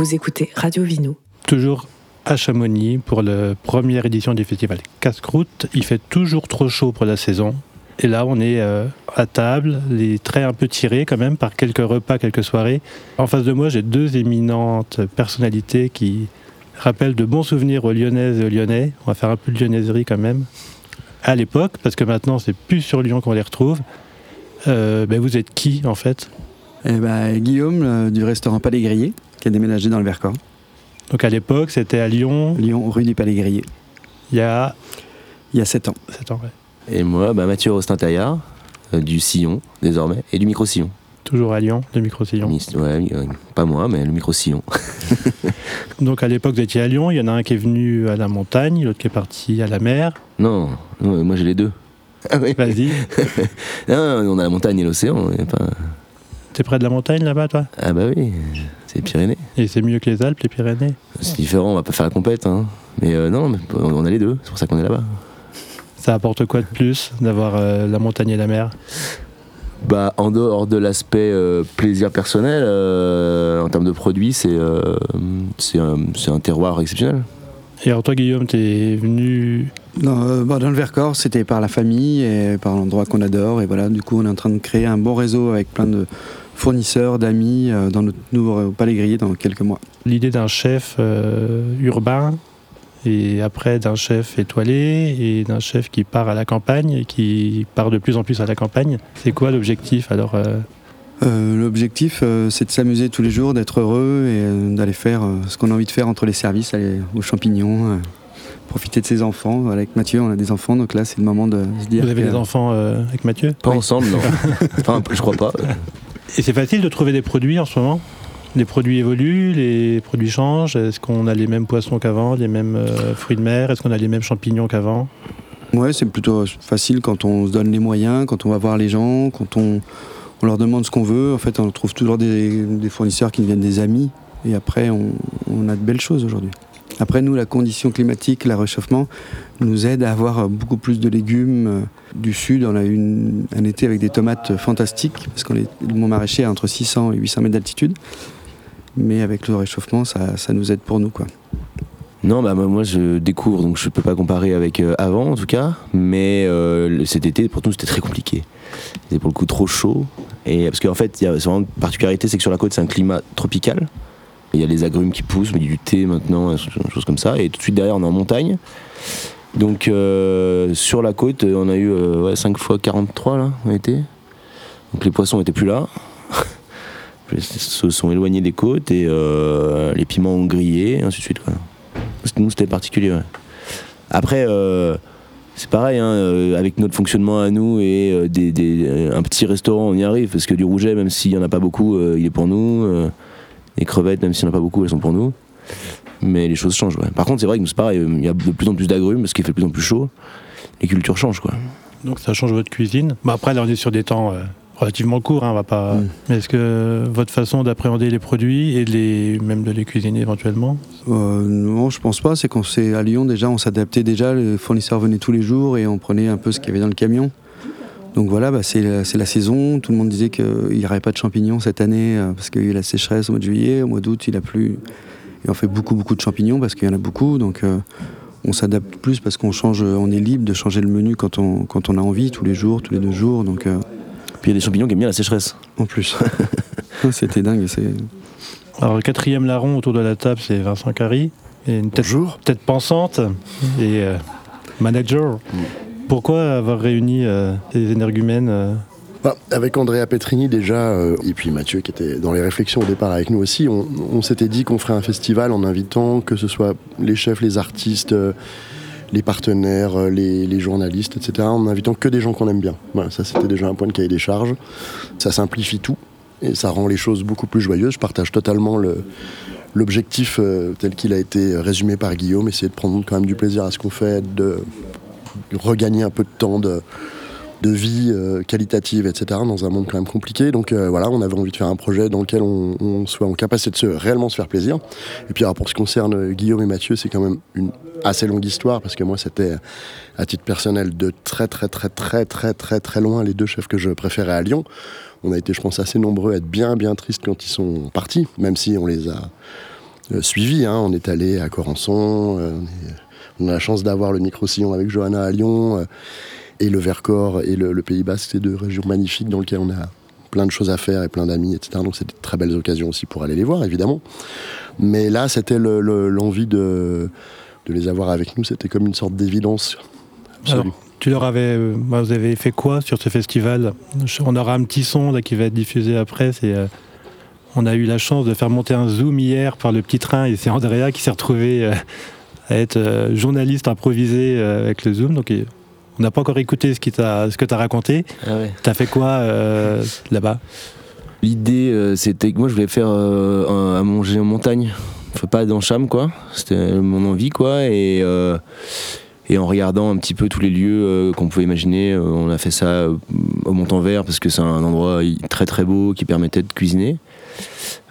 Vous écoutez Radio Vino. Toujours à Chamonix pour la première édition du festival Casse-Croûte. Il fait toujours trop chaud pour la saison. Et là, on est euh, à table, les traits un peu tirés quand même par quelques repas, quelques soirées. En face de moi, j'ai deux éminentes personnalités qui rappellent de bons souvenirs aux Lyonnaises et aux Lyonnais. On va faire un peu de lyonnaiserie quand même. À l'époque, parce que maintenant, c'est plus sur Lyon qu'on les retrouve. Euh, ben, vous êtes qui en fait? Eh ben, Guillaume euh, du restaurant Palais Grillé, qui a déménagé dans le Vercors. Donc à l'époque, c'était à Lyon. Lyon, rue du Palais Grillé. Il y a. Il y a 7 ans. 7 ans, ouais. Et moi, bah, Mathieu Rostin-Taillard, euh, du Sillon, désormais, et du micro-sillon. Toujours à Lyon, de micro-sillon. Ouais, euh, pas moi, mais le micro-sillon. Donc à l'époque, vous étiez à Lyon, il y en a un qui est venu à la montagne, l'autre qui est parti à la mer. Non, non, moi j'ai les deux. Ah oui. Vas-y. non, on a la montagne et l'océan. Pas... T'es près de la montagne là-bas, toi Ah bah oui, c'est les Pyrénées. Et c'est mieux que les Alpes, les Pyrénées C'est différent, on va pas faire la compète. Hein. Mais euh, non, on a les deux, c'est pour ça qu'on est là-bas. Ça apporte quoi de plus d'avoir euh, la montagne et la mer? Bah, en dehors de l'aspect euh, plaisir personnel, en termes de produits, c'est c'est un, un, terroir exceptionnel. Et alors toi Guillaume, t'es venu? Dans, bah, dans le Vercors, c'était par la famille et par l'endroit qu'on adore. Et voilà, du coup, on est en train de créer un bon réseau avec plein de fournisseurs, d'amis dans notre nouveau palais grillé dans quelques mois. L'idée d'un chef urbain et après d'un chef étoilé et d'un chef qui part à la campagne et qui part de plus en plus à la campagne. C'est quoi l'objectif alors euh? Euh, L'objectif, euh, c'est de s'amuser tous les jours, d'être heureux et d'aller faire ce qu'on a envie de faire entre les services, aller aux champignons, profiter de ses enfants. Avec Mathieu, on a des enfants, donc là, c'est le moment de se dire. Vous avez des enfants avec Mathieu? Pas ensemble, non. enfin, je crois pas. Et c'est facile de trouver des produits en ce moment? Les produits évoluent, les produits changent. Est-ce qu'on a les mêmes poissons qu'avant, les mêmes euh, fruits de mer? Est-ce qu'on a les mêmes champignons qu'avant? Ouais, c'est plutôt facile quand on se donne les moyens, quand on va voir les gens, quand on, leur demande ce qu'on veut. En fait, on trouve toujours des, fournisseurs qui deviennent des amis. Et après, on, a de belles choses aujourd'hui. Après, nous, la condition climatique, le réchauffement, nous aide à avoir beaucoup plus de légumes euh, du sud. On a eu un été avec des tomates fantastiques, parce que le mont maraîcher est entre 600 et 800 mètres d'altitude mais avec le réchauffement, ça, ça nous aide pour nous. Quoi. Non, bah moi je découvre, donc je peux pas comparer avec euh, avant en tout cas, mais euh, cet été pour nous c'était très compliqué. C'était pour le coup trop chaud, et parce qu'en fait il y a vraiment une particularité, c'est que sur la côte c'est un climat tropical. Il y a les agrumes qui poussent, mais du thé maintenant, choses comme ça, et tout de suite derrière on est en montagne. Donc euh, sur la côte on a eu 5 fois 43 là, on été. Donc les poissons étaient plus là se sont éloignés des côtes et euh, les piments ont grillé, ainsi de suite. Nous, c'était particulier. Après, euh, c'est pareil, hein, euh, avec notre fonctionnement à nous et des, un petit restaurant, on y arrive, parce que du rouget, même s'il n'y en a pas beaucoup, il est pour nous. Les crevettes, même s'il n'y en a pas beaucoup, elles sont pour nous. Mais les choses changent. Par contre, c'est vrai que c'est pareil, il y a de plus en plus d'agrumes, parce qu'il fait de plus en plus chaud. Les cultures changent. Quoi. Donc ça change votre cuisine. Bah après, là, on est sur des temps relativement court, hein, on va pas. Mm. Est-ce que votre façon d'appréhender les produits et de les, même de les cuisiner éventuellement? Euh, Non, je pense pas. C'est qu'on s'est à Lyon déjà, on s'adaptait déjà. Les fournisseurs venaient tous les jours et on prenait un peu ce qu'il y avait dans le camion. Donc voilà, bah, c'est la, saison. Tout le monde disait qu'il n'y aurait pas de champignons cette année euh, parce qu'il y a eu la sécheresse au mois de juillet. Au mois d'août, il a plu. Et on fait beaucoup, beaucoup de champignons parce qu'il y en a beaucoup. Donc euh, on s'adapte plus parce qu'on change, on est libre de changer le menu quand on, quand on a envie, tous les jours, tous les deux jours. Donc puis il y a des champignons qui aiment bien la sécheresse. En plus. C'était dingue. Alors, le quatrième larron autour de la table, c'est Vincent Carry. Et une tête, tête pensante et euh, manager. Pourquoi avoir réuni euh, ces énergumènes euh bah, avec Andrea Petrini déjà, et puis Mathieu qui était dans les réflexions au départ avec nous aussi, on, s'était dit qu'on ferait un festival en invitant que ce soit les chefs, les artistes, les partenaires, euh, les, journalistes, etc., en invitant que des gens qu'on aime bien. Voilà, ça c'était déjà un point de cahier des charges. Ça simplifie tout et ça rend les choses beaucoup plus joyeuses. Je partage totalement l'objectif euh, tel qu'il a été résumé par Guillaume, essayer de prendre quand même du plaisir à ce qu'on fait, de regagner un peu de temps de, vie euh, qualitative, etc., dans un monde quand même compliqué. Donc euh, voilà, on avait envie de faire un projet dans lequel on, soit en capacité de se, réellement se faire plaisir. Et puis alors, pour ce qui concerne euh, Guillaume et Mathieu, c'est quand même une assez longue histoire, parce que moi, c'était à titre personnel de très très très très très très très loin les deux chefs que je préférais à Lyon. On a été, je pense, assez nombreux à être bien bien tristes quand ils sont partis, même si on les a suivi. Hein. On est allé à Corançon, on, a la chance d'avoir le micro-sillon avec Johanna à Lyon, et le Vercors et le, Pays Basque, c'est deux régions magnifiques dans lesquelles on a plein de choses à faire et plein d'amis, etc. Donc c'était de très belles occasions aussi pour aller les voir, évidemment. Mais là, c'était l'envie de, de les avoir avec nous, c'était comme une sorte d'évidence. tu leur avais, euh, bah, vous avez fait quoi sur ce festival? On aura un petit son là, qui va être diffusé après. C'est, euh, on a eu la chance de faire monter un zoom hier par le petit train et c'est Andrea qui s'est retrouvé euh, à être journaliste improvisé avec le zoom. Donc on n'a pas encore écouté ce, qui ce que tu as raconté. Ah Tu as fait quoi là-bas? L'idée, c'était que moi je voulais faire à manger en montagne faut pas dans Cham quoi. C'était mon envie quoi et euh, et en regardant un petit peu tous les lieux euh, qu'on pouvait imaginer, euh, on a fait ça au Montant-Vert parce que c'est un endroit très très beau qui permettait de cuisiner.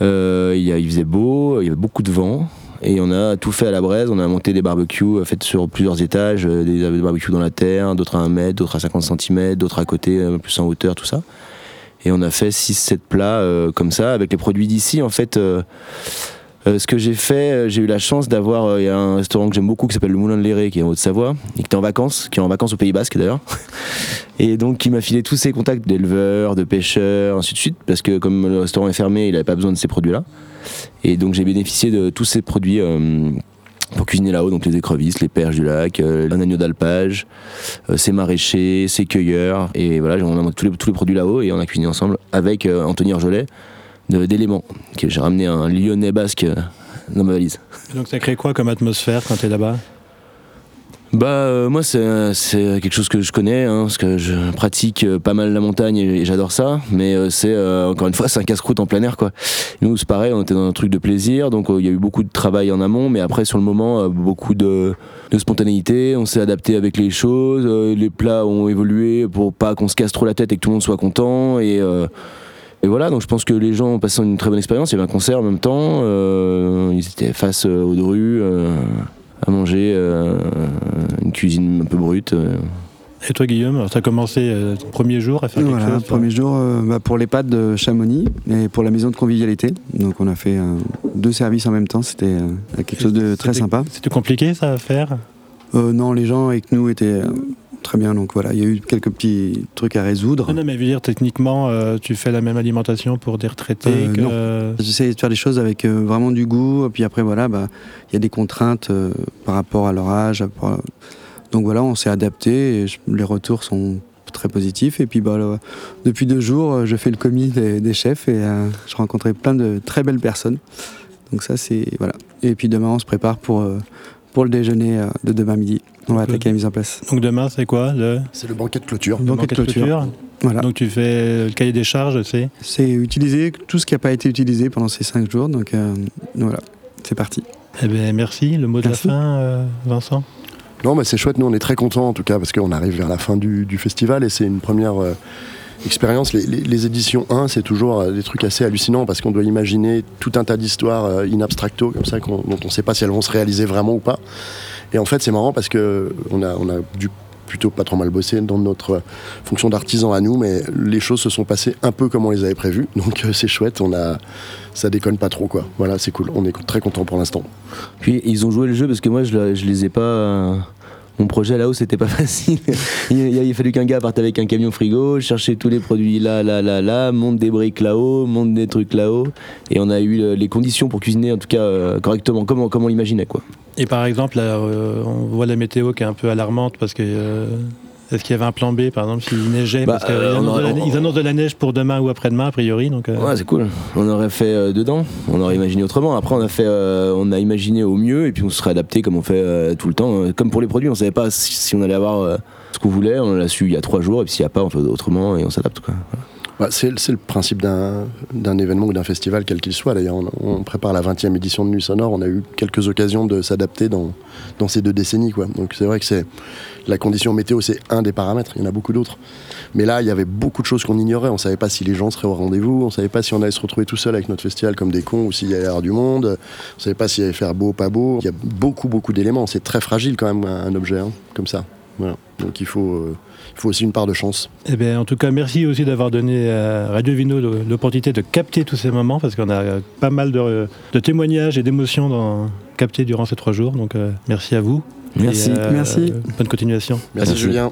il faisait beau, il y avait beaucoup de vent. Et on a tout fait à la braise, on a monté des barbecues faits sur plusieurs étages, des, barbecues dans la terre, d'autres à 1 mètre, d'autres à 50 cm, d'autres à côté, plus en hauteur, tout ça. Et on a fait 6-7 plats comme ça, avec les produits d'ici. En fait, euh, ce que j'ai fait, euh, j'ai eu la chance d'avoir, euh, il y a un restaurant que j'aime beaucoup qui s'appelle le Moulin de Léré, qui est en Haute-Savoie, et qui était en vacances, qui est en vacances au Pays Basque d'ailleurs. Et donc qui m'a filé tous ses contacts d'éleveurs, de pêcheurs, ainsi de suite, parce que comme le restaurant est fermé, il n'avait pas besoin de ces produits-là. Et donc j'ai bénéficié de tous ces produits pour cuisiner là-haut, donc les écrevisses, les perches du lac, un agneau d'alpage, ses maraîchers, ses cueilleurs, et voilà, on a tous les, tous les produits là-haut et on a cuisiné ensemble avec Anthony Arjolet d'éléments. J'ai ramené un lyonnais basque euh, dans ma valise. donc ça crée quoi comme atmosphère quand tu es là-bas? Bah euh, moi c'est quelque chose que je connais hein, parce que je pratique euh, pas mal la montagne et, j'adore ça. Mais c'est encore une fois c'est un casse-croûte en plein air quoi. Nous c'est pareil on était dans un truc de plaisir. Donc il y a eu beaucoup de travail en amont. Mais après sur le moment beaucoup de, de spontanéité. On s'est adapté avec les choses. Les plats ont évolué pour pas qu'on se casse trop la tête et que tout le monde soit content. Et et voilà, donc je pense que les gens ont passé une très bonne expérience. Il y avait un concert en même temps. Euh, ils étaient face euh, aux deux euh, à manger une cuisine un peu brute. Et toi, Guillaume, tu as commencé le premier jour à faire quelque chose Premier jour bah, pour les pâtes de Chamonix et pour la maison de convivialité. Donc on a fait deux services en même temps. C'était quelque chose de très sympa. C'était compliqué ça à faire? Non, les gens avec nous étaient très bien. Donc voilà, il y a eu quelques petits trucs à résoudre. Non, mais veux dire, techniquement, euh, tu fais la même alimentation pour des retraités euh, J'essaie de faire des choses avec euh, vraiment du goût. Et puis après, voilà, bah, il y a des contraintes par rapport à leur âge. Donc voilà, on s'est adapté et les retours sont très positifs. Et puis bah, depuis deux jours, je fais le commis des, chefs et je rencontrais plein de très belles personnes. Donc ça, c'est... Voilà. Et puis demain, on se prépare pour, pour le déjeuner de demain midi. On va attaquer la mise en place. Donc demain, c'est quoi le... C'est le banquet de clôture. Le banquet, de clôture. Voilà. Donc tu fais le cahier des charges, c'est C'est utiliser tout ce qui n'a pas été utilisé pendant ces cinq jours. Donc euh, voilà, c'est parti. Eh bien, merci. Le mot de la fin, euh, Vincent? Non, mais c'est chouette. Nous, on est très contents en tout cas parce qu'on arrive vers la fin du, festival et c'est une première. Euh, expérience. Les, éditions 1, c'est toujours des trucs assez hallucinants parce qu'on doit imaginer tout un tas d'histoires in abstracto, comme ça, dont on ne sait pas si elles vont se réaliser vraiment ou pas. Et en fait, c'est marrant parce que on a, on a dû plutôt pas trop mal bosser dans notre fonction d'artisan à nous, mais les choses se sont passées un peu comme on les avait prévues. Donc euh, c'est chouette, on a, ça déconne pas trop quoi. Voilà, c'est cool. On est très content pour l'instant. Puis ils ont joué le jeu parce que moi je, je les ai pas mon projet là-haut, c'était pas facile. il, a fallu qu'un gars parte avec un camion frigo, chercher tous les produits là, là, là, là, monte des briques là-haut, monte des trucs là-haut. Et on a eu les conditions pour cuisiner, en tout cas, euh, correctement, comme, on l'imaginait. Et par exemple, euh, on voit la météo qui est un peu alarmante parce que euh, est-ce qu'il y avait un plan B, par exemple, s'il neigeait bah, Parce qu'ils euh, annoncent, de la neige pour demain ou après-demain, a priori. Donc, euh. Ouais, c'est cool. On aurait fait euh, dedans, on aurait imaginé autrement. Après, on a, fait, on a imaginé au mieux et puis on se serait adapté comme on fait tout le temps. Comme pour les produits, on ne savait pas si, on allait avoir ce qu'on voulait. On l'a su il y a trois jours et puis s'il n'y a pas, on fait autrement et on s'adapte. Quoi. Bah, c'est, le principe d'un, événement ou d'un festival, quel qu'il soit. D'ailleurs, on, prépare la 20e édition de Nuit Sonore. On a eu quelques occasions de s'adapter dans, ces deux décennies. Donc c'est vrai que la condition météo, c'est un des paramètres. Il y en a beaucoup d'autres. Mais là, il y avait beaucoup de choses qu'on ignorait. On ne savait pas si les gens seraient au rendez-vous. On ne savait pas si on allait se retrouver tout seul avec notre festival comme des cons ou s'il y allait avoir du monde. On ne savait pas s'il allait faire beau, ou pas beau. Il y a beaucoup, beaucoup d'éléments. C'est très fragile quand même un objet hein, comme ça. Voilà. Donc il faut, euh, il faut aussi une part de chance. Eh bien, en tout cas, merci aussi d'avoir donné à Radio Vino l'opportunité de capter tous ces moments parce qu'on a pas mal de, de témoignages et d'émotions dans- captés durant ces trois jours. Donc, euh, merci à vous. Merci. Et, euh, Merci. Bonne continuation. Merci, Merci. Julien.